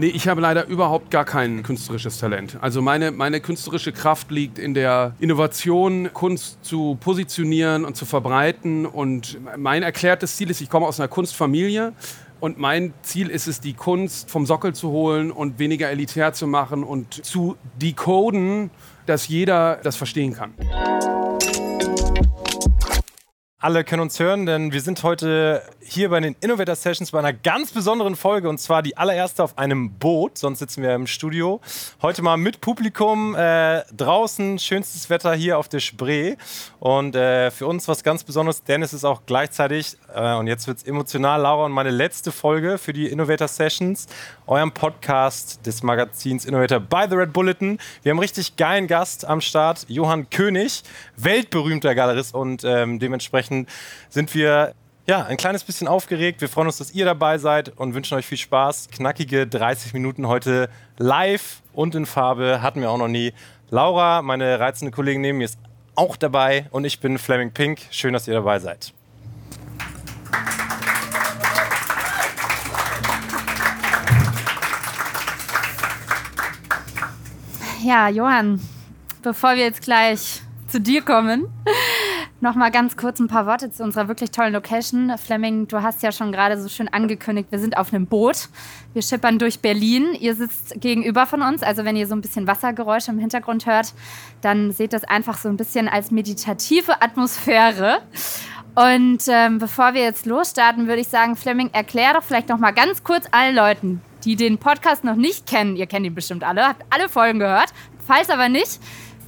Nee, ich habe leider überhaupt gar kein künstlerisches Talent. Also meine, meine künstlerische Kraft liegt in der Innovation, Kunst zu positionieren und zu verbreiten. Und mein erklärtes Ziel ist, ich komme aus einer Kunstfamilie. Und mein Ziel ist es, die Kunst vom Sockel zu holen und weniger elitär zu machen und zu decoden, dass jeder das verstehen kann. Alle können uns hören, denn wir sind heute hier bei den Innovator Sessions bei einer ganz besonderen Folge und zwar die allererste auf einem Boot. Sonst sitzen wir im Studio. Heute mal mit Publikum äh, draußen, schönstes Wetter hier auf der Spree und äh, für uns was ganz Besonderes, denn es ist auch gleichzeitig äh, und jetzt wird es emotional, Laura, und meine letzte Folge für die Innovator Sessions, eurem Podcast des Magazins Innovator by the Red Bulletin. Wir haben richtig geilen Gast am Start, Johann König, weltberühmter Galerist und ähm, dementsprechend sind wir ja, ein kleines bisschen aufgeregt. Wir freuen uns, dass ihr dabei seid und wünschen euch viel Spaß. Knackige 30 Minuten heute live und in Farbe hatten wir auch noch nie. Laura, meine reizende Kollegin neben mir, ist auch dabei und ich bin Fleming Pink. Schön, dass ihr dabei seid. Ja, Johann, bevor wir jetzt gleich zu dir kommen, noch mal ganz kurz ein paar Worte zu unserer wirklich tollen Location. Fleming, du hast ja schon gerade so schön angekündigt, wir sind auf einem Boot. Wir schippern durch Berlin. Ihr sitzt gegenüber von uns. Also wenn ihr so ein bisschen Wassergeräusche im Hintergrund hört, dann seht das einfach so ein bisschen als meditative Atmosphäre. Und ähm, bevor wir jetzt losstarten, würde ich sagen, Fleming, erklär doch vielleicht noch mal ganz kurz allen Leuten, die den Podcast noch nicht kennen. Ihr kennt ihn bestimmt alle, habt alle Folgen gehört. Falls aber nicht,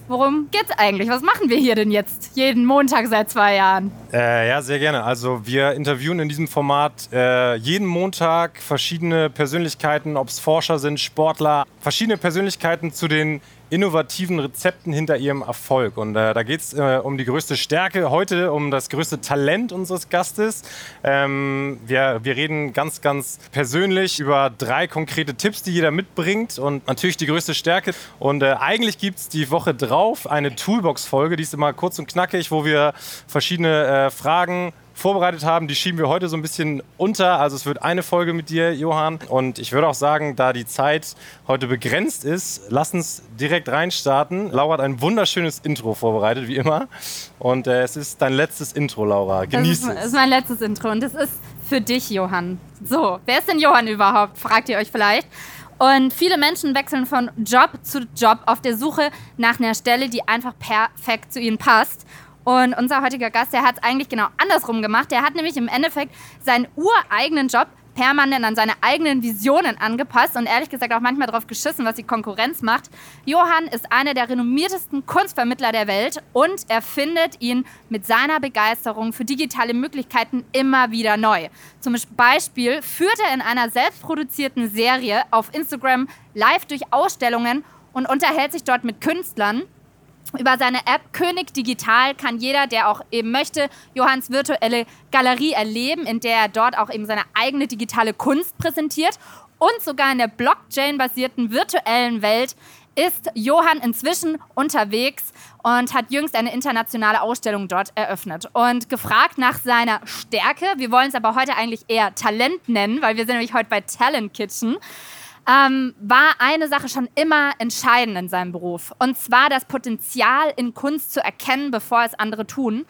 Worum geht's eigentlich? Was machen wir hier denn jetzt jeden Montag seit zwei Jahren? Äh, ja, sehr gerne. Also wir interviewen in diesem Format äh, jeden Montag verschiedene Persönlichkeiten, ob es Forscher sind, Sportler, verschiedene Persönlichkeiten zu den innovativen Rezepten hinter ihrem Erfolg. Und äh, da geht es äh, um die größte Stärke, heute um das größte Talent unseres Gastes. Ähm, wir, wir reden ganz, ganz persönlich über drei konkrete Tipps, die jeder mitbringt und natürlich die größte Stärke. Und äh, eigentlich gibt es die Woche drauf eine Toolbox-Folge, die ist immer kurz und knackig, wo wir verschiedene äh, Fragen vorbereitet haben, die schieben wir heute so ein bisschen unter. Also es wird eine Folge mit dir, Johann. Und ich würde auch sagen, da die Zeit heute begrenzt ist, lass uns direkt reinstarten. Laura hat ein wunderschönes Intro vorbereitet, wie immer. Und äh, es ist dein letztes Intro, Laura. Genieß es. Das ist mein letztes Intro und es ist für dich, Johann. So, wer ist denn Johann überhaupt? Fragt ihr euch vielleicht. Und viele Menschen wechseln von Job zu Job auf der Suche nach einer Stelle, die einfach perfekt zu ihnen passt. Und unser heutiger Gast, der hat es eigentlich genau andersrum gemacht. Der hat nämlich im Endeffekt seinen ureigenen Job permanent an seine eigenen Visionen angepasst und ehrlich gesagt auch manchmal darauf geschissen, was die Konkurrenz macht. Johann ist einer der renommiertesten Kunstvermittler der Welt und er findet ihn mit seiner Begeisterung für digitale Möglichkeiten immer wieder neu. Zum Beispiel führt er in einer selbstproduzierten Serie auf Instagram live durch Ausstellungen und unterhält sich dort mit Künstlern über seine App König Digital kann jeder, der auch eben möchte, Johanns virtuelle Galerie erleben, in der er dort auch eben seine eigene digitale Kunst präsentiert. Und sogar in der Blockchain-basierten virtuellen Welt ist Johann inzwischen unterwegs und hat jüngst eine internationale Ausstellung dort eröffnet. Und gefragt nach seiner Stärke, wir wollen es aber heute eigentlich eher Talent nennen, weil wir sind nämlich heute bei Talent Kitchen ähm, war eine Sache schon immer entscheidend in seinem Beruf. Und zwar das Potenzial in Kunst zu erkennen, bevor es andere tun.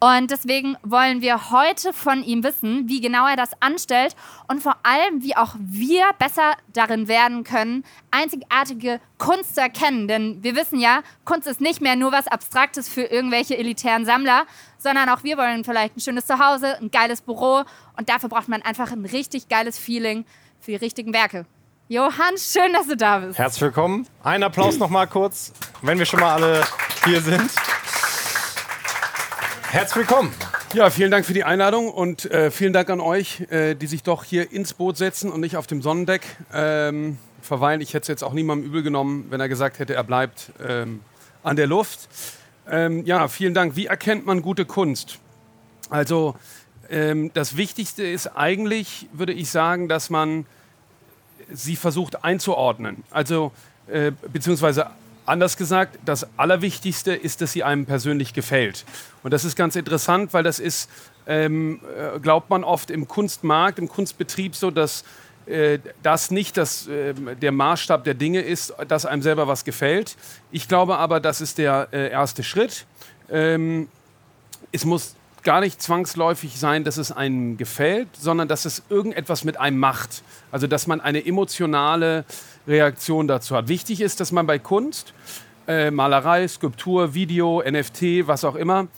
Und deswegen wollen wir heute von ihm wissen, wie genau er das anstellt und vor allem, wie auch wir besser darin werden können, einzigartige Kunst zu erkennen. Denn wir wissen ja, Kunst ist nicht mehr nur was Abstraktes für irgendwelche elitären Sammler, sondern auch wir wollen vielleicht ein schönes Zuhause, ein geiles Büro und dafür braucht man einfach ein richtig geiles Feeling für die richtigen Werke. Johann, schön, dass du da bist. Herzlich willkommen. Ein Applaus noch mal kurz, wenn wir schon mal alle hier sind. Herzlich willkommen. Ja, vielen Dank für die Einladung und äh, vielen Dank an euch, äh, die sich doch hier ins Boot setzen und nicht auf dem Sonnendeck ähm, verweilen. Ich hätte es jetzt auch niemandem übel genommen, wenn er gesagt hätte, er bleibt ähm, an der Luft. Ähm, ja, vielen Dank. Wie erkennt man gute Kunst? Also ähm, das Wichtigste ist eigentlich, würde ich sagen, dass man sie versucht einzuordnen. Also, äh, beziehungsweise anders gesagt, das Allerwichtigste ist, dass sie einem persönlich gefällt. Und das ist ganz interessant, weil das ist, ähm, äh, glaubt man oft im Kunstmarkt, im Kunstbetrieb so, dass äh, das nicht das, äh, der Maßstab der Dinge ist, dass einem selber was gefällt. Ich glaube aber, das ist der äh, erste Schritt. Ähm, es muss gar nicht zwangsläufig sein, dass es einem gefällt, sondern dass es irgendetwas mit einem macht. Also dass man eine emotionale Reaktion dazu hat. Wichtig ist, dass man bei Kunst, äh, Malerei, Skulptur, Video, NFT, was auch immer,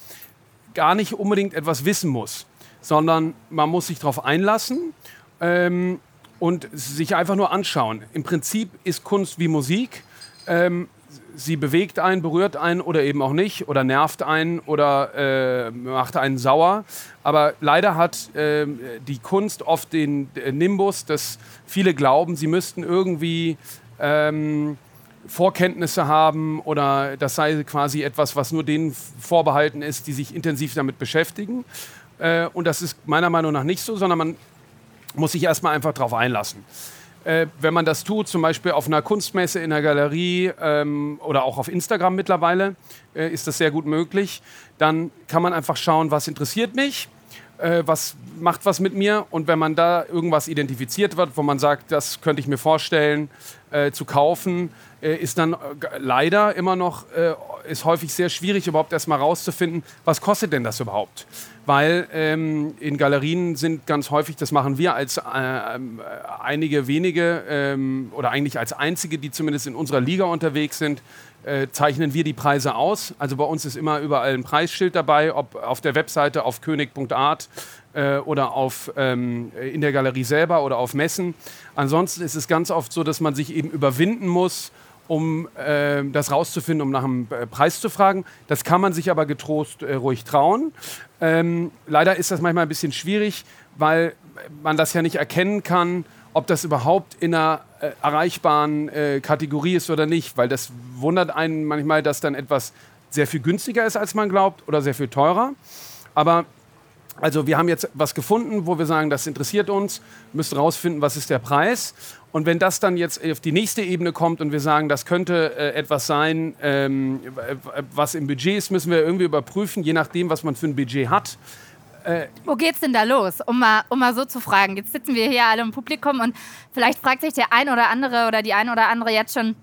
gar nicht unbedingt etwas wissen muss, sondern man muss sich darauf einlassen ähm, und sich einfach nur anschauen. Im Prinzip ist Kunst wie Musik. Ähm, sie bewegt einen, berührt einen oder eben auch nicht oder nervt einen oder äh, macht einen sauer. Aber leider hat äh, die Kunst oft den Nimbus, dass viele glauben, sie müssten irgendwie ähm, Vorkenntnisse haben oder das sei quasi etwas, was nur denen vorbehalten ist, die sich intensiv damit beschäftigen. Äh, und das ist meiner Meinung nach nicht so, sondern man muss sich erstmal einfach darauf einlassen. Äh, wenn man das tut, zum Beispiel auf einer Kunstmesse, in einer Galerie ähm, oder auch auf Instagram mittlerweile, äh, ist das sehr gut möglich, dann kann man einfach schauen, was interessiert mich, äh, was macht was mit mir und wenn man da irgendwas identifiziert wird, wo man sagt, das könnte ich mir vorstellen äh, zu kaufen, äh, ist dann leider immer noch, ist häufig sehr schwierig überhaupt erstmal rauszufinden, was kostet denn das überhaupt? weil ähm, in Galerien sind ganz häufig, das machen wir als äh, äh, einige wenige ähm, oder eigentlich als einzige, die zumindest in unserer Liga unterwegs sind, äh, zeichnen wir die Preise aus. Also bei uns ist immer überall ein Preisschild dabei, ob auf der Webseite auf könig.art äh, oder auf, ähm, in der Galerie selber oder auf Messen. Ansonsten ist es ganz oft so, dass man sich eben überwinden muss, um äh, das rauszufinden, um nach einem äh, Preis zu fragen. Das kann man sich aber getrost ruhig trauen. Ähm, leider ist das manchmal ein bisschen schwierig, weil man das ja nicht erkennen kann, ob das überhaupt in einer äh, erreichbaren äh, Kategorie ist oder nicht, weil das wundert einen manchmal, dass dann etwas sehr viel günstiger ist, als man glaubt oder sehr viel teurer. Aber also wir haben jetzt was gefunden, wo wir sagen, das interessiert uns, müssen rausfinden, was ist der Preis. Und wenn das dann jetzt auf die nächste Ebene kommt und wir sagen, das könnte äh, etwas sein, ähm, was im Budget ist, müssen wir irgendwie überprüfen, je nachdem, was man für ein Budget hat. Äh, Wo geht's denn da los? Um mal, um mal so zu fragen. Jetzt sitzen wir hier alle im Publikum und vielleicht fragt sich der ein oder andere oder die ein oder andere jetzt schon,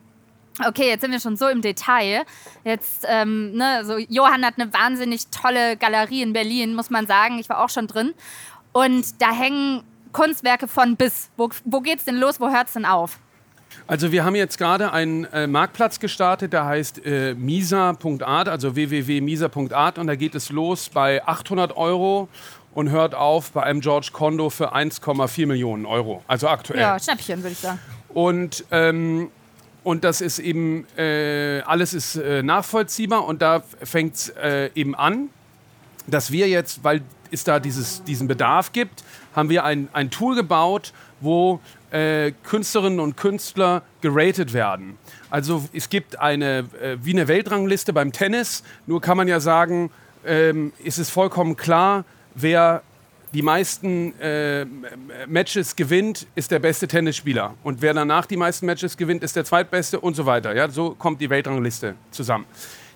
okay, jetzt sind wir schon so im Detail. Jetzt, ähm, ne, so Johann hat eine wahnsinnig tolle Galerie in Berlin, muss man sagen. Ich war auch schon drin. Und da hängen Kunstwerke von bis. Wo, wo geht's denn los? Wo hört's denn auf? Also wir haben jetzt gerade einen äh, Marktplatz gestartet, der heißt äh, misa.art, also www.misa.art und da geht es los bei 800 Euro und hört auf bei einem George Kondo für 1,4 Millionen Euro, also aktuell. Ja, Schnäppchen würde ich sagen. Und ähm, und das ist eben, äh, alles ist äh, nachvollziehbar und da fängt es äh, eben an, dass wir jetzt, weil es da dieses, diesen Bedarf gibt, haben wir ein, ein Tool gebaut, wo äh, Künstlerinnen und Künstler geratet werden. Also es gibt eine, äh, wie eine Weltrangliste beim Tennis, nur kann man ja sagen, ähm, ist es vollkommen klar, wer die meisten äh, Matches gewinnt, ist der beste Tennisspieler. Und wer danach die meisten Matches gewinnt, ist der zweitbeste und so weiter. Ja, so kommt die Weltrangliste zusammen.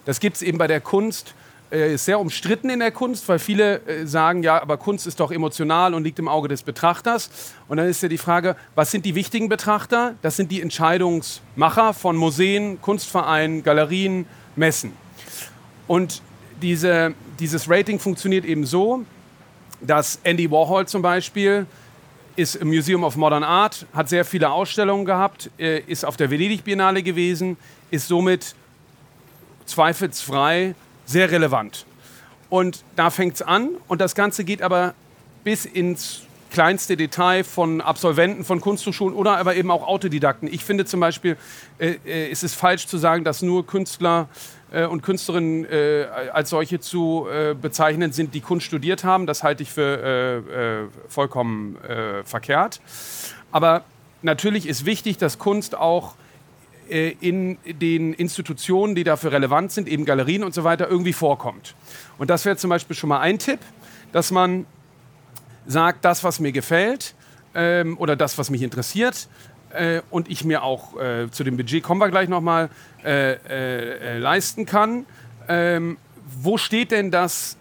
Das gibt es eben bei der Kunst. Äh, ist sehr umstritten in der Kunst, weil viele äh, sagen, ja, aber Kunst ist doch emotional und liegt im Auge des Betrachters. Und dann ist ja die Frage, was sind die wichtigen Betrachter? Das sind die Entscheidungsmacher von Museen, Kunstvereinen, Galerien, Messen. Und diese, dieses Rating funktioniert eben so, dass Andy Warhol zum Beispiel ist im Museum of Modern Art, hat sehr viele Ausstellungen gehabt, äh, ist auf der Venedig Biennale gewesen, ist somit zweifelsfrei sehr relevant. Und da fängt es an und das Ganze geht aber bis ins kleinste Detail von Absolventen von Kunsthochschulen oder aber eben auch Autodidakten. Ich finde zum Beispiel, äh, äh, ist es falsch zu sagen, dass nur Künstler äh, und Künstlerinnen äh, als solche zu äh, bezeichnen sind, die Kunst studiert haben. Das halte ich für äh, vollkommen verkehrt. Aber natürlich ist wichtig, dass Kunst auch in den Institutionen, die dafür relevant sind, eben Galerien und so weiter, irgendwie vorkommt. Und das wäre zum Beispiel schon mal ein Tipp, dass man sagt, das, was mir gefällt ähm, oder das, was mich interessiert, äh, und ich mir auch äh, zu dem Budget kommen wir gleich nochmal äh, äh, äh, leisten kann. Ähm, wo steht denn das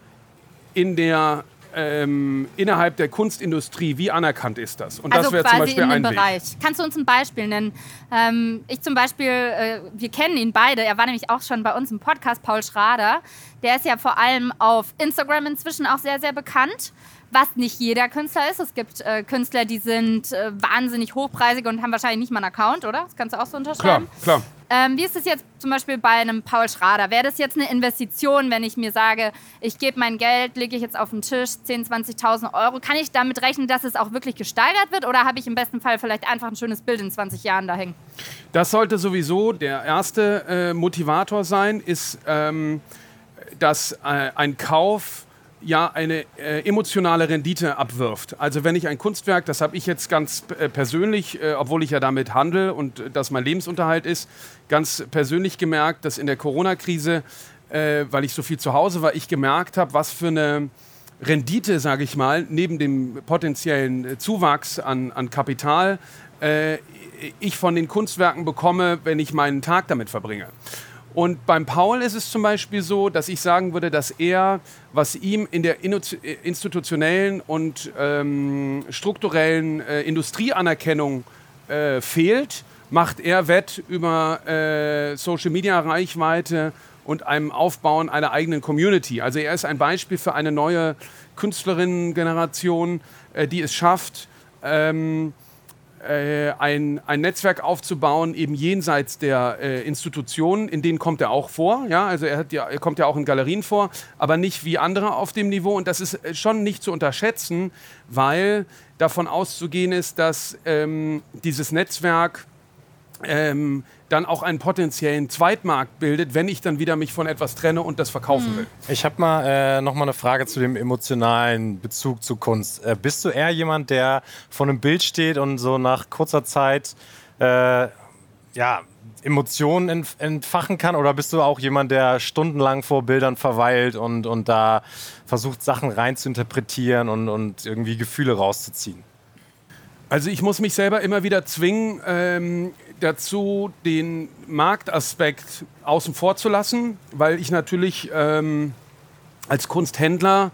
in der ähm, innerhalb der Kunstindustrie, wie anerkannt ist das? Und also das wäre zum Beispiel in dem ein Bereich. Weg. Kannst du uns ein Beispiel nennen? Ähm, ich zum Beispiel, äh, wir kennen ihn beide, er war nämlich auch schon bei uns im Podcast, Paul Schrader. Der ist ja vor allem auf Instagram inzwischen auch sehr, sehr bekannt was nicht jeder Künstler ist. Es gibt äh, Künstler, die sind äh, wahnsinnig hochpreisig und haben wahrscheinlich nicht mal einen Account, oder? Das kannst du auch so unterschreiben. Klar, klar. Ähm, wie ist es jetzt zum Beispiel bei einem Paul Schrader? Wäre das jetzt eine Investition, wenn ich mir sage, ich gebe mein Geld, lege ich jetzt auf den Tisch, 10.000, 20.000 Euro? Kann ich damit rechnen, dass es auch wirklich gesteigert wird oder habe ich im besten Fall vielleicht einfach ein schönes Bild in 20 Jahren da hängen? Das sollte sowieso der erste äh, Motivator sein, ist, ähm, dass äh, ein Kauf ja eine äh, emotionale Rendite abwirft. Also wenn ich ein Kunstwerk, das habe ich jetzt ganz äh, persönlich, äh, obwohl ich ja damit handle und äh, das mein Lebensunterhalt ist, ganz persönlich gemerkt, dass in der Corona-Krise, äh, weil ich so viel zu Hause war, ich gemerkt habe, was für eine Rendite, sage ich mal, neben dem potenziellen äh, Zuwachs an, an Kapital ich von den Kunstwerken bekomme, wenn ich meinen Tag damit verbringe. Und beim Paul ist es zum Beispiel so, dass ich sagen würde, dass er, was ihm in der institutionellen und ähm, strukturellen äh, Industrieanerkennung äh, fehlt, macht er wett über äh, Social-Media-Reichweite und einem Aufbauen einer eigenen Community. Also er ist ein Beispiel für eine neue Künstlerinnen-Generation, äh, die es schafft, ähm, äh, ein, ein Netzwerk aufzubauen, eben jenseits der äh, Institutionen, in denen kommt er auch vor. Ja? Also er, ja, er, kommt ja auch in Galerien vor, aber nicht wie andere auf dem Niveau. Und das ist äh, schon nicht zu unterschätzen, weil davon auszugehen ist, dass ähm, dieses Netzwerk ähm, dann auch einen potenziellen Zweitmarkt bildet, wenn ich dann wieder mich von etwas trenne und das verkaufen mhm. will. Ich habe mal äh, noch mal eine Frage zu dem emotionalen Bezug zu Kunst. Äh, bist du eher jemand, der vor einem Bild steht und so nach kurzer Zeit äh, ja, Emotionen entfachen kann? Oder bist du auch jemand, der stundenlang vor Bildern verweilt und, und da versucht, Sachen rein zu interpretieren und, und irgendwie Gefühle rauszuziehen? Also ich muss mich selber immer wieder zwingen, ähm, dazu, den Marktaspekt außen vor zu lassen, weil ich natürlich ähm, als Kunsthändler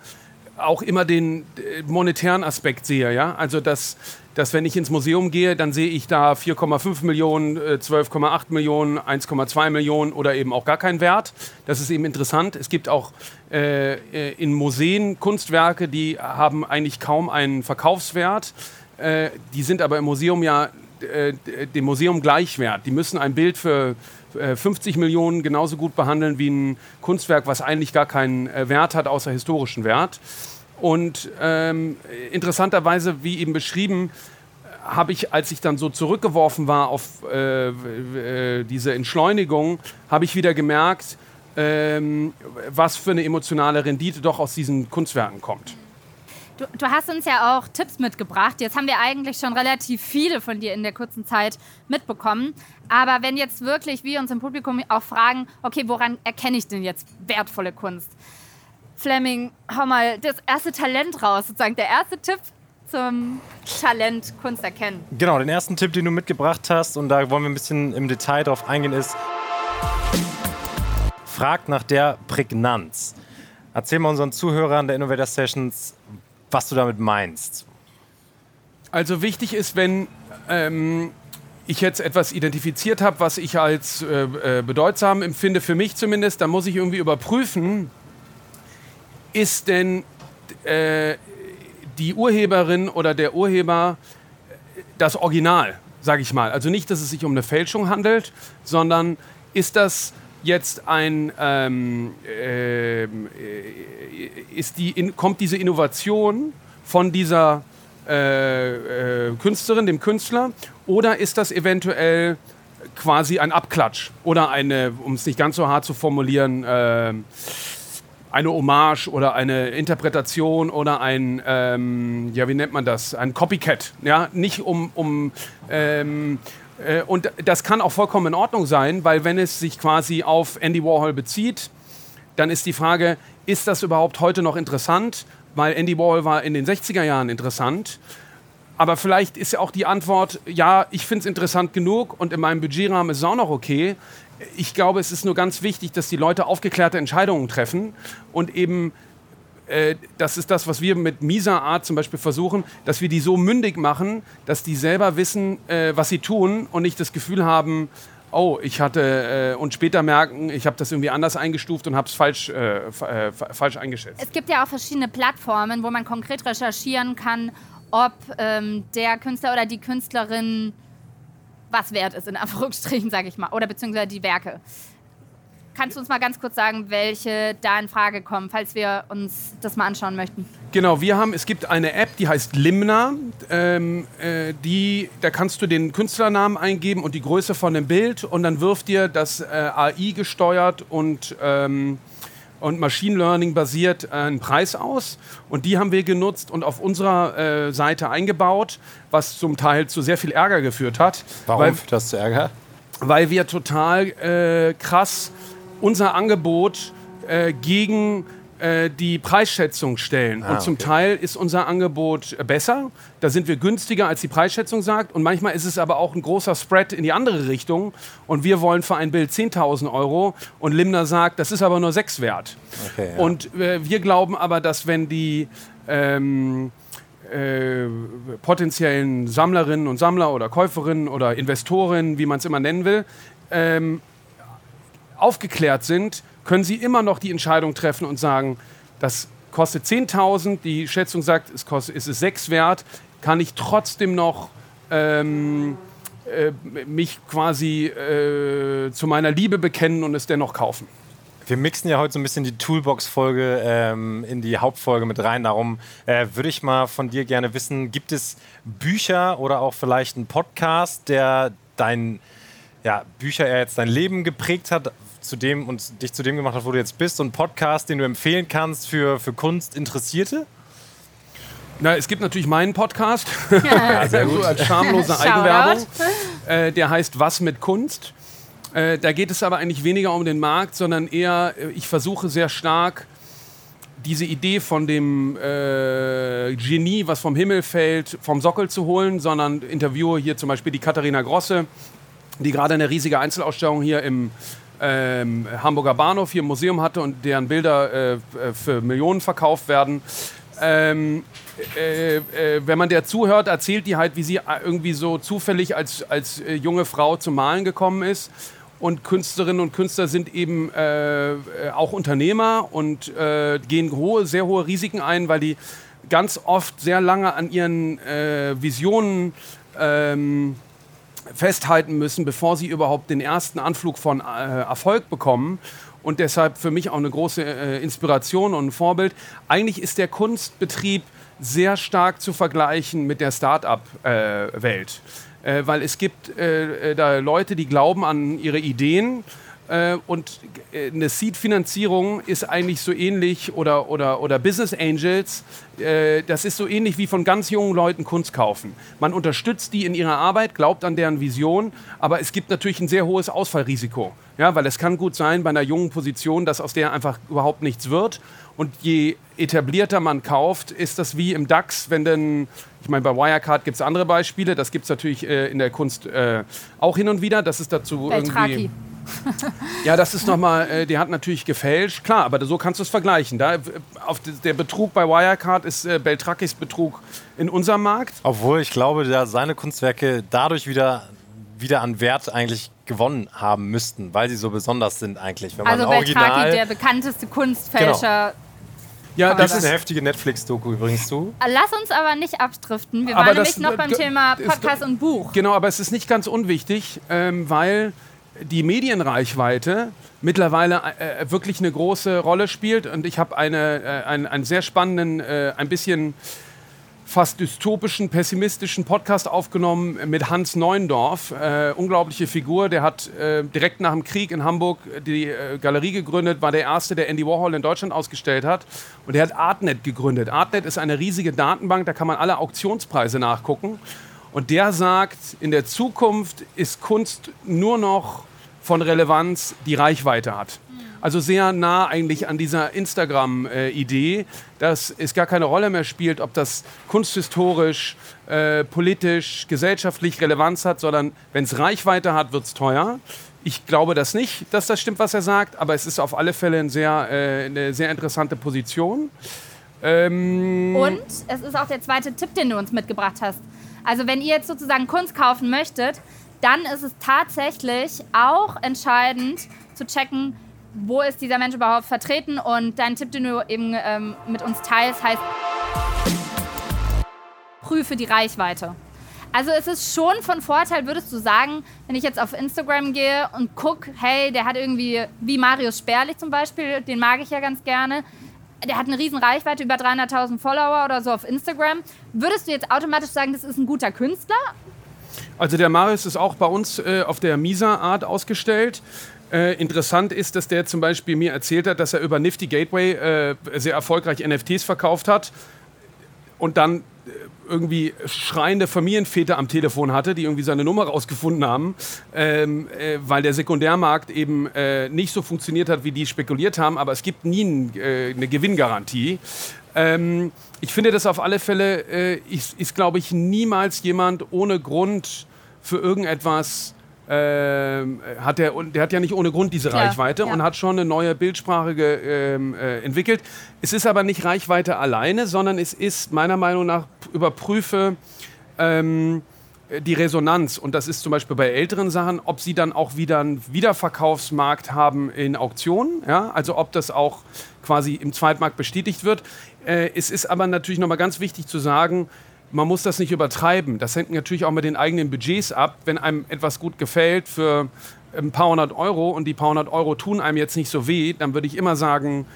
auch immer den äh, monetären Aspekt sehe. Ja? Also, dass, dass wenn ich ins Museum gehe, dann sehe ich da 4,5 Millionen, 12,8 äh, Millionen, 1,2 Millionen oder eben auch gar keinen Wert. Das ist eben interessant. Es gibt auch äh, äh in Museen Kunstwerke, die haben eigentlich kaum einen Verkaufswert. Äh, die sind aber im Museum ja äh, dem Museum gleichwert. Die müssen ein Bild für 50 äh, Millionen genauso gut behandeln wie ein Kunstwerk, was eigentlich gar keinen äh, Wert hat, außer historischen Wert. Und ähm, interessanterweise, wie eben beschrieben, habe ich, als ich dann so zurückgeworfen war auf äh, äh, diese Entschleunigung, habe ich wieder gemerkt, ähm, was für eine emotionale Rendite doch aus diesen Kunstwerken kommt. Du, du, hast uns ja auch Tipps mitgebracht. Jetzt haben wir eigentlich schon relativ viele von dir in der kurzen Zeit mitbekommen. Aber wenn jetzt wirklich wir uns im Publikum auch fragen, okay, woran erkenne ich denn jetzt wertvolle Kunst? Fleming, hau mal das erste Talent raus, sozusagen der erste Tipp zum Talent Kunst erkennen. Genau, den ersten Tipp, den du mitgebracht hast, und da wollen wir ein bisschen im Detail drauf eingehen, ist, fragt nach der Prägnanz. Erzähl mal unseren Zuhörern der Innovator Sessions, was du damit meinst. Also wichtig ist, wenn ähm, ich jetzt etwas identifiziert habe, was ich als äh, äh, bedeutsam empfinde, für mich zumindest, dann muss ich irgendwie überprüfen, ist denn äh, die Urheberin oder der Urheber das Original, sage ich mal. Also nicht, dass es sich um eine Fälschung handelt, sondern ist das jetzt ein, ähm, äh, ist die, in, kommt diese Innovation von dieser äh, äh, Künstlerin, dem Künstler, oder ist das eventuell quasi ein Abklatsch oder eine, um es nicht ganz so hart zu formulieren, äh, eine Hommage oder eine Interpretation oder ein, ähm, ja, wie nennt man das? Ein Copycat. Ja, nicht um, um ähm, äh, und das kann auch vollkommen in Ordnung sein, weil wenn es sich quasi auf Andy Warhol bezieht, dann ist die Frage, ist das überhaupt heute noch interessant? Weil Andy Warhol war in den 60er Jahren interessant. Aber vielleicht ist ja auch die Antwort, ja, ich finde es interessant genug und in meinem Budgetrahmen ist es auch noch okay. Ich glaube, es ist nur ganz wichtig, dass die Leute aufgeklärte Entscheidungen treffen und eben äh, das ist das, was wir mit Misa Art zum Beispiel versuchen, dass wir die so mündig machen, dass die selber wissen, äh, was sie tun und nicht das Gefühl haben, oh, ich hatte äh, und später merken, ich habe das irgendwie anders eingestuft und habe es falsch, äh, äh, falsch eingeschätzt. Es gibt ja auch verschiedene Plattformen, wo man konkret recherchieren kann, ob ähm, der Künstler oder die Künstlerin was wert ist, in Anführungsstrichen, sage ich mal, oder beziehungsweise die Werke. Kannst du uns mal ganz kurz sagen, welche da in Frage kommen, falls wir uns das mal anschauen möchten? Genau, wir haben, es gibt eine App, die heißt Limna. Ähm, äh, die, da kannst du den Künstlernamen eingeben und die Größe von dem Bild und dann wirft dir das äh, AI gesteuert und, ähm, und Machine Learning basiert äh, einen Preis aus. Und die haben wir genutzt und auf unserer äh, Seite eingebaut, was zum Teil zu sehr viel Ärger geführt hat. Warum weil, führt das zu Ärger? Weil wir total äh, krass unser Angebot äh, gegen äh, die Preisschätzung stellen. Ah, und zum okay. Teil ist unser Angebot besser. Da sind wir günstiger, als die Preisschätzung sagt. Und manchmal ist es aber auch ein großer Spread in die andere Richtung. Und wir wollen für ein Bild 10.000 Euro. Und Limner sagt, das ist aber nur 6 wert. Okay, ja. Und äh, wir glauben aber, dass wenn die ähm, äh, potenziellen Sammlerinnen und Sammler oder Käuferinnen oder Investoren, wie man es immer nennen will, ähm, aufgeklärt sind, können sie immer noch die Entscheidung treffen und sagen, das kostet 10.000, die Schätzung sagt, es kostet, ist es 6 wert, kann ich trotzdem noch ähm, äh, mich quasi äh, zu meiner Liebe bekennen und es dennoch kaufen. Wir mixen ja heute so ein bisschen die Toolbox-Folge ähm, in die Hauptfolge mit rein. Darum äh, würde ich mal von dir gerne wissen, gibt es Bücher oder auch vielleicht einen Podcast, der dein ja, Bücher er jetzt dein Leben geprägt hat, zu dem und dich zu dem gemacht hat, wo du jetzt bist, so ein Podcast, den du empfehlen kannst für, für Kunstinteressierte? Na, es gibt natürlich meinen Podcast, ja, sehr gut. als schamlose Eigenwerbung. Äh, der heißt Was mit Kunst. Äh, da geht es aber eigentlich weniger um den Markt, sondern eher, äh, ich versuche sehr stark diese Idee von dem äh, Genie, was vom Himmel fällt, vom Sockel zu holen, sondern interviewe hier zum Beispiel die Katharina Grosse, die gerade eine riesige Einzelausstellung hier im ähm, Hamburger Bahnhof hier im Museum hatte und deren Bilder äh, für Millionen verkauft werden. Ähm, äh, äh, wenn man der zuhört, erzählt die halt, wie sie irgendwie so zufällig als, als äh, junge Frau zum Malen gekommen ist. Und Künstlerinnen und Künstler sind eben äh, auch Unternehmer und äh, gehen hohe, sehr hohe Risiken ein, weil die ganz oft sehr lange an ihren Visionen ähm, festhalten müssen, bevor sie überhaupt den ersten Anflug von äh, Erfolg bekommen. Und deshalb für mich auch eine große äh, Inspiration und ein Vorbild. Eigentlich ist der Kunstbetrieb sehr stark zu vergleichen mit der Start-up-Welt. Äh, äh, weil es gibt äh, äh, da Leute, die glauben an ihre Ideen und äh, eine Seed-Finanzierung ist eigentlich so ähnlich oder, oder, oder Business Angels, äh, das ist so ähnlich wie von ganz jungen Leuten Kunst kaufen. Man unterstützt die in ihrer Arbeit, glaubt an deren Vision, aber es gibt natürlich ein sehr hohes Ausfallrisiko. Ja, weil es kann gut sein bei einer jungen Position, dass aus der einfach überhaupt nichts wird. Und je etablierter man kauft, ist das wie im DAX, wenn dann, ich meine, bei Wirecard gibt es andere Beispiele, das gibt es natürlich äh, in der Kunst äh, auch hin und wieder, das ist dazu Beltraki. irgendwie ja, das ist nochmal, äh, die hat natürlich gefälscht, klar, aber so kannst du es vergleichen. Da, auf der Betrug bei Wirecard ist äh, Beltrakis Betrug in unserem Markt. Obwohl ich glaube, dass seine Kunstwerke dadurch wieder, wieder an Wert eigentlich gewonnen haben müssten, weil sie so besonders sind eigentlich. Wenn also Beltraki, der bekannteste Kunstfälscher. Genau. Ja, das ist eine heftige Netflix-Doku übrigens zu. Lass uns aber nicht abdriften. Wir aber waren nämlich noch beim Thema Podcast und Buch. Genau, aber es ist nicht ganz unwichtig, ähm, weil die Medienreichweite mittlerweile äh, wirklich eine große Rolle spielt. Und ich habe eine, äh, einen, einen sehr spannenden, äh, ein bisschen fast dystopischen, pessimistischen Podcast aufgenommen mit Hans Neundorf. Äh, unglaubliche Figur. Der hat äh, direkt nach dem Krieg in Hamburg die äh, Galerie gegründet, war der Erste, der Andy Warhol in Deutschland ausgestellt hat. Und er hat Artnet gegründet. Artnet ist eine riesige Datenbank, da kann man alle Auktionspreise nachgucken. Und der sagt, in der Zukunft ist Kunst nur noch von Relevanz, die Reichweite hat. Also sehr nah eigentlich an dieser Instagram-Idee, dass es gar keine Rolle mehr spielt, ob das kunsthistorisch, äh, politisch, gesellschaftlich Relevanz hat, sondern wenn es Reichweite hat, wird es teuer. Ich glaube das nicht, dass das stimmt, was er sagt, aber es ist auf alle Fälle ein sehr, äh, eine sehr interessante Position. Ähm, Und es ist auch der zweite Tipp, den du uns mitgebracht hast. Also wenn ihr jetzt sozusagen Kunst kaufen möchtet, dann ist es tatsächlich auch entscheidend zu checken, wo ist dieser Mensch überhaupt vertreten. Und dein Tipp, den du eben ähm, mit uns teilst, heißt, prüfe die Reichweite. Also es ist schon von Vorteil, würdest du sagen, wenn ich jetzt auf Instagram gehe und gucke, hey, der hat irgendwie, wie Marius Sperlich zum Beispiel, den mag ich ja ganz gerne, der hat eine riesen Reichweite, über 300.000 Follower oder so auf Instagram. Würdest du jetzt automatisch sagen, das ist ein guter Künstler? Also der Marius ist auch bei uns äh, auf der Misa-Art ausgestellt. Äh, interessant ist, dass der zum Beispiel mir erzählt hat, dass er über Nifty Gateway äh, sehr erfolgreich NFTs verkauft hat und dann irgendwie schreiende Familienväter am Telefon hatte, die irgendwie seine Nummer rausgefunden haben, ähm, äh, weil der Sekundärmarkt eben äh, nicht so funktioniert hat, wie die spekuliert haben, aber es gibt nie ein, äh, eine Gewinngarantie. Ähm, ich finde das auf alle Fälle, äh, ist, ist glaube ich, niemals jemand ohne Grund für irgendetwas ähm, hat der, der hat ja nicht ohne Grund diese Klar, Reichweite ja. und hat schon eine neue Bildsprache ge, ähm, äh, entwickelt. Es ist aber nicht Reichweite alleine, sondern es ist meiner Meinung nach, überprüfe ähm, die Resonanz. Und das ist zum Beispiel bei älteren Sachen, ob sie dann auch wieder einen Wiederverkaufsmarkt haben in Auktionen. Ja? Also ob das auch quasi im Zweitmarkt bestätigt wird. Äh, es ist aber natürlich nochmal ganz wichtig zu sagen, man muss das nicht übertreiben. Das hängt natürlich auch mit den eigenen Budgets ab. Wenn einem etwas gut gefällt für ein paar hundert Euro und die paar hundert Euro tun einem jetzt nicht so weh, dann würde ich immer sagen,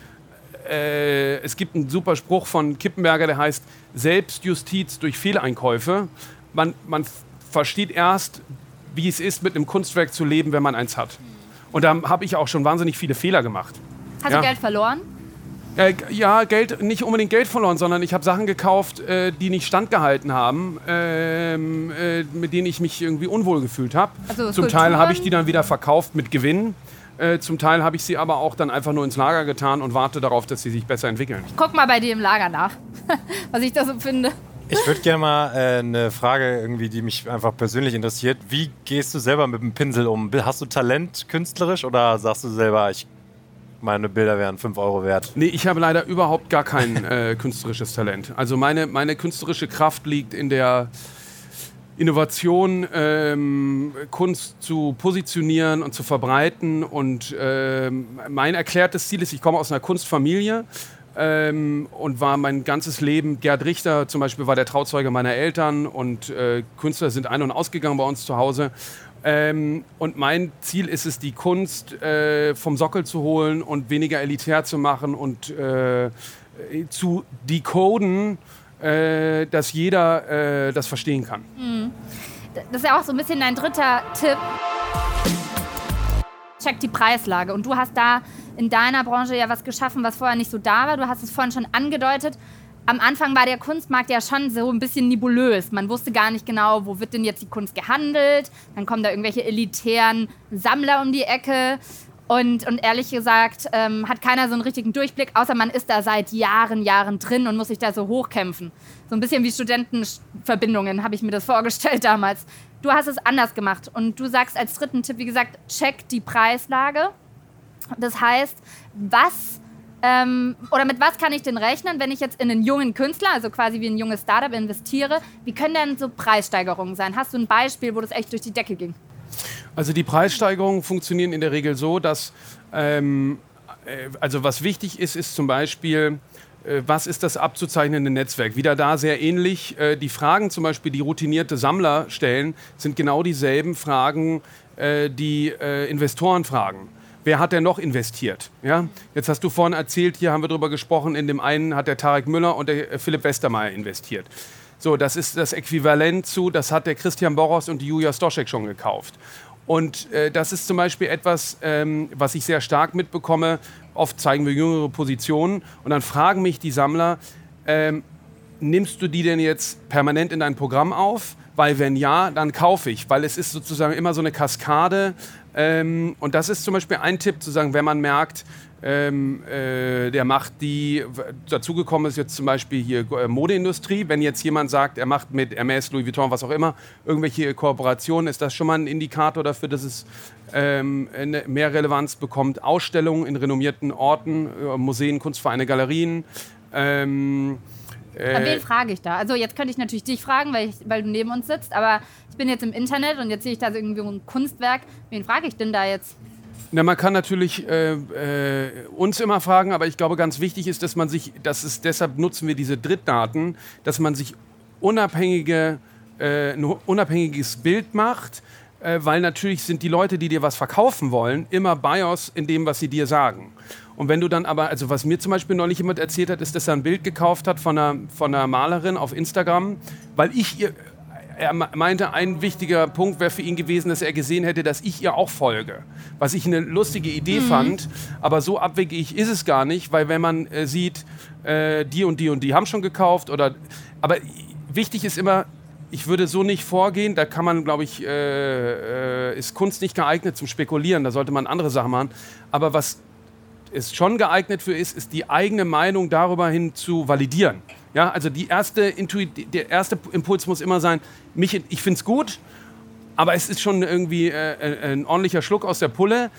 äh, es gibt einen super Spruch von Kippenberger, der heißt Selbstjustiz durch Fehleinkäufe. Man, man versteht erst, wie es ist, mit einem Kunstwerk zu leben, wenn man eins hat. Und da habe ich auch schon wahnsinnig viele Fehler gemacht. Hast Ja. du Geld verloren? Äh, ja, Geld, nicht unbedingt Geld verloren, sondern ich habe Sachen gekauft, äh, die nicht standgehalten haben, ähm, äh, mit denen ich mich irgendwie unwohl gefühlt habe. Also zum Teil habe ich die dann wieder verkauft mit Gewinn. Äh, zum Teil habe ich sie aber auch dann einfach nur ins Lager getan und warte darauf, dass sie sich besser entwickeln. Guck mal bei dir im Lager nach, was ich da so finde. Ich würde gerne mal äh, eine Frage irgendwie, die mich einfach persönlich interessiert. Wie gehst du selber mit dem Pinsel um? Hast du Talent künstlerisch oder sagst du selber, ich, meine Bilder wären 5 Euro wert? Nee, ich habe leider überhaupt gar kein äh, künstlerisches Talent. Also meine, meine künstlerische Kraft liegt in der Innovation, ähm, Kunst zu positionieren und zu verbreiten. Und ähm, mein erklärtes Ziel ist, ich komme aus einer Kunstfamilie ähm, und war mein ganzes Leben, Gerd Richter zum Beispiel war der Trauzeuge meiner Eltern und äh, Künstler sind ein- und ausgegangen bei uns zu Hause. Ähm, und mein Ziel ist es, die Kunst äh, vom Sockel zu holen und weniger elitär zu machen und äh, zu decoden, äh, dass jeder äh, das verstehen kann. Das ist ja auch so ein bisschen dein dritter Tipp. Check die Preislage. Und du hast da in deiner Branche ja was geschaffen, was vorher nicht so da war. Du hast es vorhin schon angedeutet. Am Anfang war der Kunstmarkt ja schon so ein bisschen nebulös. Man wusste gar nicht genau, wo wird denn jetzt die Kunst gehandelt. Dann kommen da irgendwelche elitären Sammler um die Ecke. Und, und ehrlich gesagt ähm, hat keiner so einen richtigen Durchblick, außer man ist da seit Jahren, Jahren drin und muss sich da so hochkämpfen. So ein bisschen wie Studentenverbindungen, habe ich mir das vorgestellt damals. Du hast es anders gemacht und du sagst als dritten Tipp, wie gesagt, check die Preislage. Das heißt, was ähm, oder mit was kann ich denn rechnen, wenn ich jetzt in einen jungen Künstler, also quasi wie ein junges Startup investiere? Wie können denn so Preissteigerungen sein? Hast du ein Beispiel, wo das echt durch die Decke ging? Also die Preissteigerungen funktionieren in der Regel so, dass ähm, äh, also was wichtig ist, ist zum Beispiel äh, was ist das abzuzeichnende Netzwerk? Wieder da sehr ähnlich. Äh, die Fragen zum Beispiel, die routinierte Sammler stellen, sind genau dieselben Fragen, die Investoren fragen. Wer hat denn noch investiert? Ja? Jetzt hast du vorhin erzählt, hier haben wir drüber gesprochen, in dem einen hat der Tarek Müller und der äh, Philipp Westermeier investiert. So, das ist das Äquivalent zu, das hat der Christian Boros und die Julia Stoschek schon gekauft. Und äh, das ist zum Beispiel etwas, ähm, was ich sehr stark mitbekomme. Oft zeigen wir jüngere Positionen und dann fragen mich die Sammler, ähm, nimmst du die denn jetzt permanent in dein Programm auf? Weil wenn ja, dann kaufe ich, weil es ist sozusagen immer so eine Kaskade. Ähm, und das ist zum Beispiel ein Tipp, zu sagen, wenn man merkt, ähm, äh, der macht die, dazugekommen ist jetzt zum Beispiel hier äh, Modeindustrie, wenn jetzt jemand sagt, er macht mit Hermes, Louis Vuitton, was auch immer, irgendwelche Kooperationen, ist das schon mal ein Indikator dafür, dass es ähm, mehr Relevanz bekommt. Ausstellungen in renommierten Orten, äh, Museen, Kunstvereine, Galerien. Ähm, äh, wen frage ich da? Also jetzt könnte ich natürlich dich fragen, weil, ich, weil du neben uns sitzt, aber ich bin jetzt im Internet und jetzt sehe ich da so irgendwie ein Kunstwerk. Wen frage ich denn da jetzt? Na, man kann natürlich äh, äh, uns immer fragen, aber ich glaube, ganz wichtig ist, dass man sich, das ist, deshalb nutzen wir diese Drittdaten, dass man sich unabhängige, äh, ein unabhängiges Bild macht, äh, weil natürlich sind die Leute, die dir was verkaufen wollen, immer BIOS in dem, was sie dir sagen. Und wenn du dann aber, also was mir zum Beispiel neulich jemand erzählt hat, ist, dass er ein Bild gekauft hat von einer, von einer Malerin auf Instagram, weil ich ihr, er meinte, ein wichtiger Punkt wäre für ihn gewesen, dass er gesehen hätte, dass ich ihr auch folge. Was ich eine lustige Idee mhm. fand, aber so abwegig ist es gar nicht, weil wenn man äh, sieht, äh, die und die und die haben schon gekauft oder. Aber wichtig ist immer, ich würde so nicht vorgehen. Da kann man, glaube ich, äh, äh, ist Kunst nicht geeignet zum Spekulieren. Da sollte man andere Sachen machen. Aber was es schon geeignet für ist, ist die eigene Meinung darüber hin zu validieren. Ja, also die erste Intuit der erste Impuls muss immer sein, mich, ich finde es gut, aber es ist schon irgendwie äh, äh, ein ordentlicher Schluck aus der Pulle.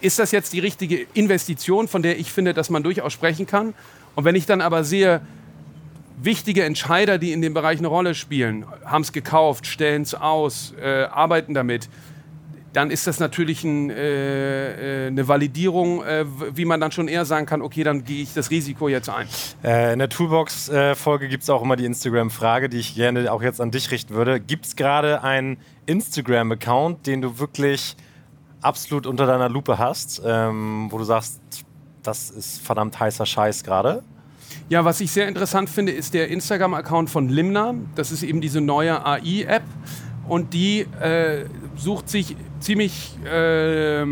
Ist das jetzt die richtige Investition, von der ich finde, dass man durchaus sprechen kann? Und wenn ich dann aber sehe, wichtige Entscheider, die in dem Bereich eine Rolle spielen, haben es gekauft, stellen es aus, äh, arbeiten damit, dann ist das natürlich ein, äh, äh, eine Validierung, äh, wie man dann schon eher sagen kann, okay, dann gehe ich das Risiko jetzt ein. Äh, in der Toolbox-Folge gibt es auch immer die Instagram-Frage, die ich gerne auch jetzt an dich richten würde. Gibt es gerade einen Instagram-Account, den du wirklich absolut unter deiner Lupe hast, ähm, wo du sagst, das ist verdammt heißer Scheiß gerade? Ja, was ich sehr interessant finde, ist der Instagram-Account von Limna. Das ist eben diese neue AI-App und die äh, sucht sich ziemlich äh,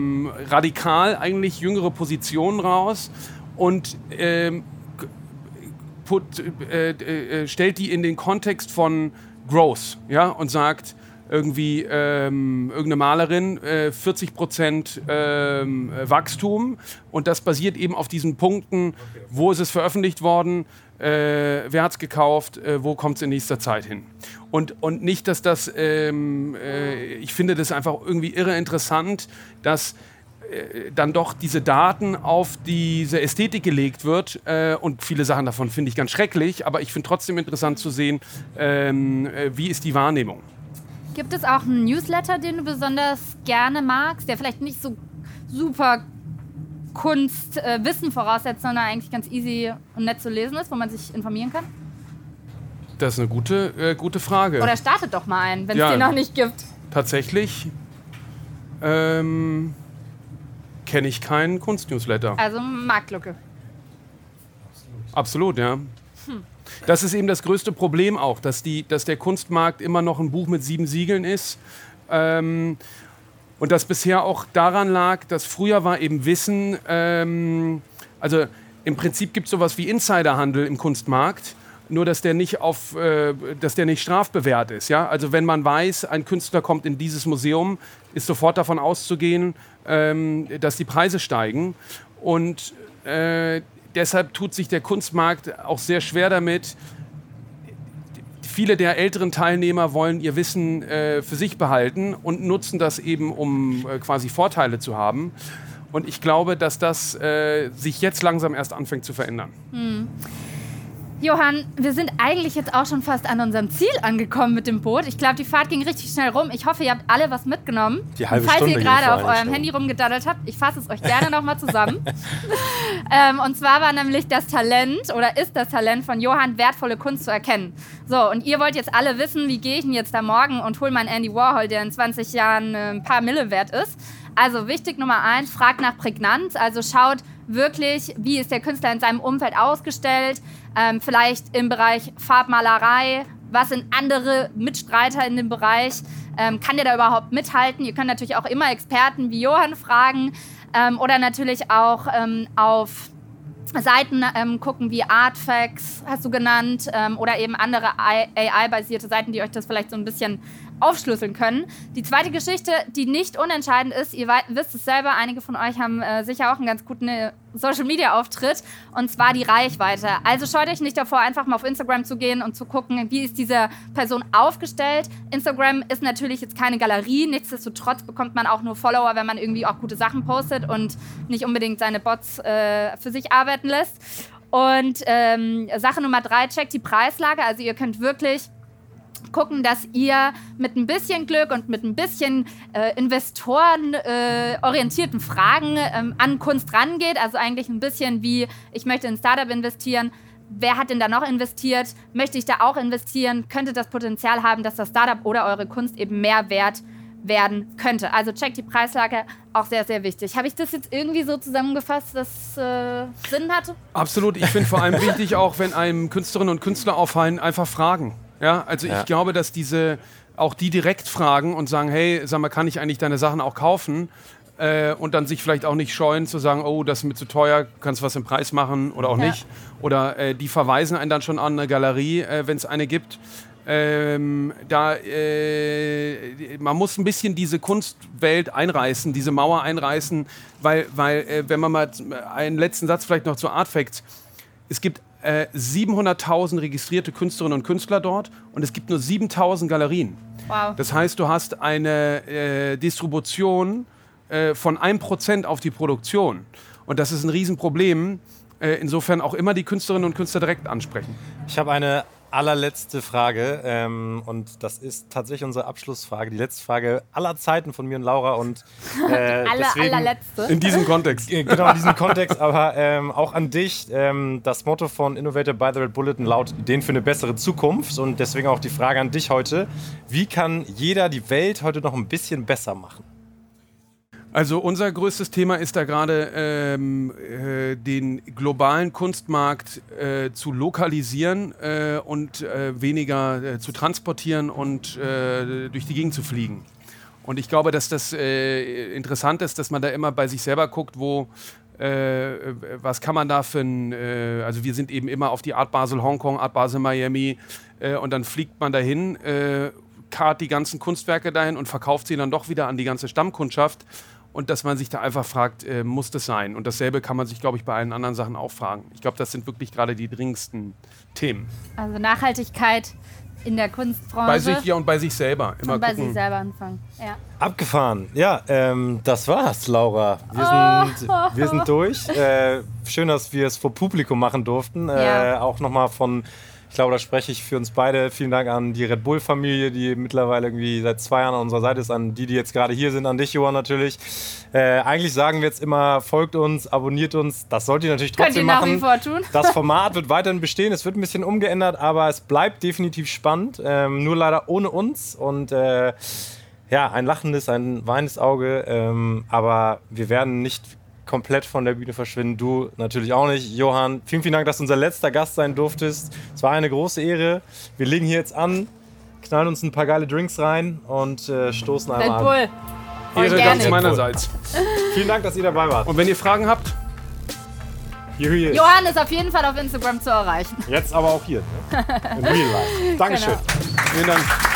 radikal eigentlich jüngere Positionen raus und ähm, put, äh, äh, stellt die in den Kontext von Growth ja, und sagt, irgendwie ähm, irgendeine Malerin, äh, 40 Prozent ähm, Wachstum. Und das basiert eben auf diesen Punkten, wo ist es veröffentlicht worden, äh, wer hat es gekauft, äh, wo kommt es in nächster Zeit hin. Und, und nicht, dass das, ähm, äh, ich finde das einfach irgendwie irre interessant, dass äh, dann doch diese Daten auf diese Ästhetik gelegt wird äh, und viele Sachen davon finde ich ganz schrecklich, aber ich finde trotzdem interessant zu sehen, ähm, äh, wie ist die Wahrnehmung. Gibt es auch einen Newsletter, den du besonders gerne magst, der vielleicht nicht so super Kunstwissen äh, voraussetzt, sondern eigentlich ganz easy und nett zu lesen ist, wo man sich informieren kann? Das ist eine gute, äh, gute Frage. Oder startet doch mal einen, wenn es ja, den noch nicht gibt. Tatsächlich ähm, kenne ich keinen Kunstnewsletter. Also Marktlücke. Absolut, ja. Hm. Das ist eben das größte Problem auch, dass, die, dass der Kunstmarkt immer noch ein Buch mit sieben Siegeln ist. Ähm, und das bisher auch daran lag, dass früher war eben Wissen, ähm, also im Prinzip gibt es sowas wie Insiderhandel im Kunstmarkt, nur dass der nicht auf, äh, dass der nicht strafbewehrt ist. Ja? Also wenn man weiß, ein Künstler kommt in dieses Museum, ist sofort davon auszugehen, ähm, dass die Preise steigen. Und äh, deshalb tut sich der Kunstmarkt auch sehr schwer damit. Viele der älteren Teilnehmer wollen ihr Wissen äh, für sich behalten und nutzen das eben, um äh, quasi Vorteile zu haben. Und ich glaube, dass das äh, sich jetzt langsam erst anfängt zu verändern. Hm. Johann, wir sind eigentlich jetzt auch schon fast an unserem Ziel angekommen mit dem Boot. Ich glaube, die Fahrt ging richtig schnell rum. Ich hoffe, ihr habt alle was mitgenommen. Die halbe Falls Stunde ihr gerade auf eurem Handy rumgedaddelt habt, ich fasse es euch gerne nochmal zusammen. ähm, und zwar war nämlich das Talent oder ist das Talent von Johann, wertvolle Kunst zu erkennen. So, und ihr wollt jetzt alle wissen, wie gehe ich denn jetzt da morgen und hole meinen Andy Warhol, der in 20 Jahren äh, ein paar Mille wert ist. Also wichtig Nummer eins, fragt nach Prägnanz. Also schaut wirklich, wie ist der Künstler in seinem Umfeld ausgestellt ähm, vielleicht im Bereich Farbmalerei, was sind andere Mitstreiter in dem Bereich, ähm, kann der da überhaupt mithalten? Ihr könnt natürlich auch immer Experten wie Johann fragen ähm, oder natürlich auch ähm, auf Seiten ähm, gucken wie Artfacts, hast du genannt, ähm, oder eben andere AI-basierte Seiten, die euch das vielleicht so ein bisschen aufschlüsseln können. Die zweite Geschichte, die nicht unentscheidend ist, ihr wisst es selber, einige von euch haben äh, sicher auch einen ganz guten äh, Social-Media-Auftritt, und zwar die Reichweite. Also scheut euch nicht davor, einfach mal auf Instagram zu gehen und zu gucken, wie ist diese Person aufgestellt. Instagram ist natürlich jetzt keine Galerie, nichtsdestotrotz bekommt man auch nur Follower, wenn man irgendwie auch gute Sachen postet und nicht unbedingt seine Bots äh, für sich arbeiten lässt. Und ähm, Sache Nummer drei, checkt die Preislage. Also ihr könnt wirklich gucken, dass ihr mit ein bisschen Glück und mit ein bisschen äh, investorenorientierten äh, Fragen ähm, an Kunst rangeht. Also eigentlich ein bisschen wie, ich möchte in Startup investieren. Wer hat denn da noch investiert? Möchte ich da auch investieren? Könnte das Potenzial haben, dass das Startup oder eure Kunst eben mehr wert werden könnte. Also checkt die Preislage, auch sehr, sehr wichtig. Habe ich das jetzt irgendwie so zusammengefasst, dass äh, Sinn hatte? Absolut. Ich finde vor allem wichtig, auch wenn einem Künstlerinnen und Künstler auffallen, einfach fragen. Ja, also ja. ich glaube, dass diese auch die direkt fragen und sagen, hey, sag mal, kann ich eigentlich deine Sachen auch kaufen? Äh, und dann sich vielleicht auch nicht scheuen zu sagen, oh, das ist mir zu teuer, kannst was im Preis machen oder auch ja. nicht. Oder äh, die verweisen einen dann schon an eine Galerie, äh, wenn es eine gibt. Ähm, da, äh, man muss ein bisschen diese Kunstwelt einreißen, diese Mauer einreißen, weil, weil äh, wenn man mal einen letzten Satz vielleicht noch zu Artfacts, es gibt äh, 700.000 registrierte Künstlerinnen und Künstler dort und es gibt nur 7.000 Galerien. Wow. Das heißt, du hast eine äh, Distribution äh, von 1% auf die Produktion. Und das ist ein Riesenproblem. Äh, insofern auch immer die Künstlerinnen und Künstler direkt ansprechen. Ich habe eine allerletzte Frage ähm, und das ist tatsächlich unsere Abschlussfrage, die letzte Frage aller Zeiten von mir und Laura und äh, Aller, deswegen, allerletzte. In diesem Kontext. Genau, in diesem Kontext, aber ähm, auch an dich. Ähm, das Motto von Innovator by the Red Bulletin lautet Ideen für eine bessere Zukunft und deswegen auch die Frage an dich heute. Wie kann jeder die Welt heute noch ein bisschen besser machen? Also unser größtes Thema ist da gerade ähm, äh, den globalen Kunstmarkt äh, zu lokalisieren äh, und äh, weniger äh, zu transportieren und äh, durch die Gegend zu fliegen. Und ich glaube, dass das interessant ist, dass man da immer bei sich selber guckt, wo was kann man da für ein, also wir sind eben immer auf die Art Basel Hongkong, Art Basel Miami und dann fliegt man dahin, kart die ganzen Kunstwerke dahin und verkauft sie dann doch wieder an die ganze Stammkundschaft und dass man sich da einfach fragt, äh, muss das sein? Und dasselbe kann man sich, glaube ich, bei allen anderen Sachen auch fragen. Ich glaube, das sind wirklich gerade die dringendsten Themen. Also Nachhaltigkeit in der Kunstbranche. Bei sich ja und bei sich selber. Immer und bei gucken. sich selber anfangen. Ja. Abgefahren. Ja, ähm, das war's, Laura. Wir sind, oh. wir sind durch. Äh, schön, dass wir es vor Publikum machen durften. Äh, ja. Auch nochmal von ich glaube, da spreche ich für uns beide. Vielen Dank an die Red Bull-Familie, die mittlerweile irgendwie seit zwei Jahren an unserer Seite ist, an die, die jetzt gerade hier sind, an dich, Johann, natürlich. Äh, eigentlich sagen wir jetzt immer, folgt uns, abonniert uns. Das sollt ihr natürlich trotzdem Könnt ihr nach Wie vor tun. Das Format wird weiterhin bestehen. Es wird ein bisschen umgeändert, aber es bleibt definitiv spannend. Ähm, nur leider ohne uns. Und äh, ja, ein lachendes, ein weinendes Auge. Ähm, aber wir werden nicht komplett von der Bühne verschwinden. Du natürlich auch nicht. Johann, vielen, vielen Dank, dass du unser letzter Gast sein durftest. Es war eine große Ehre. Wir legen hier jetzt an, knallen uns ein paar geile Drinks rein und äh, stoßen einmal Red Bull. Ehre ganz meinerseits. vielen Dank, dass ihr dabei wart. Und wenn ihr Fragen habt, hier, hier ist. Johann ist auf jeden Fall auf Instagram zu erreichen. Jetzt aber auch hier. Ne? In real life. Dankeschön. Genau. Vielen Dank.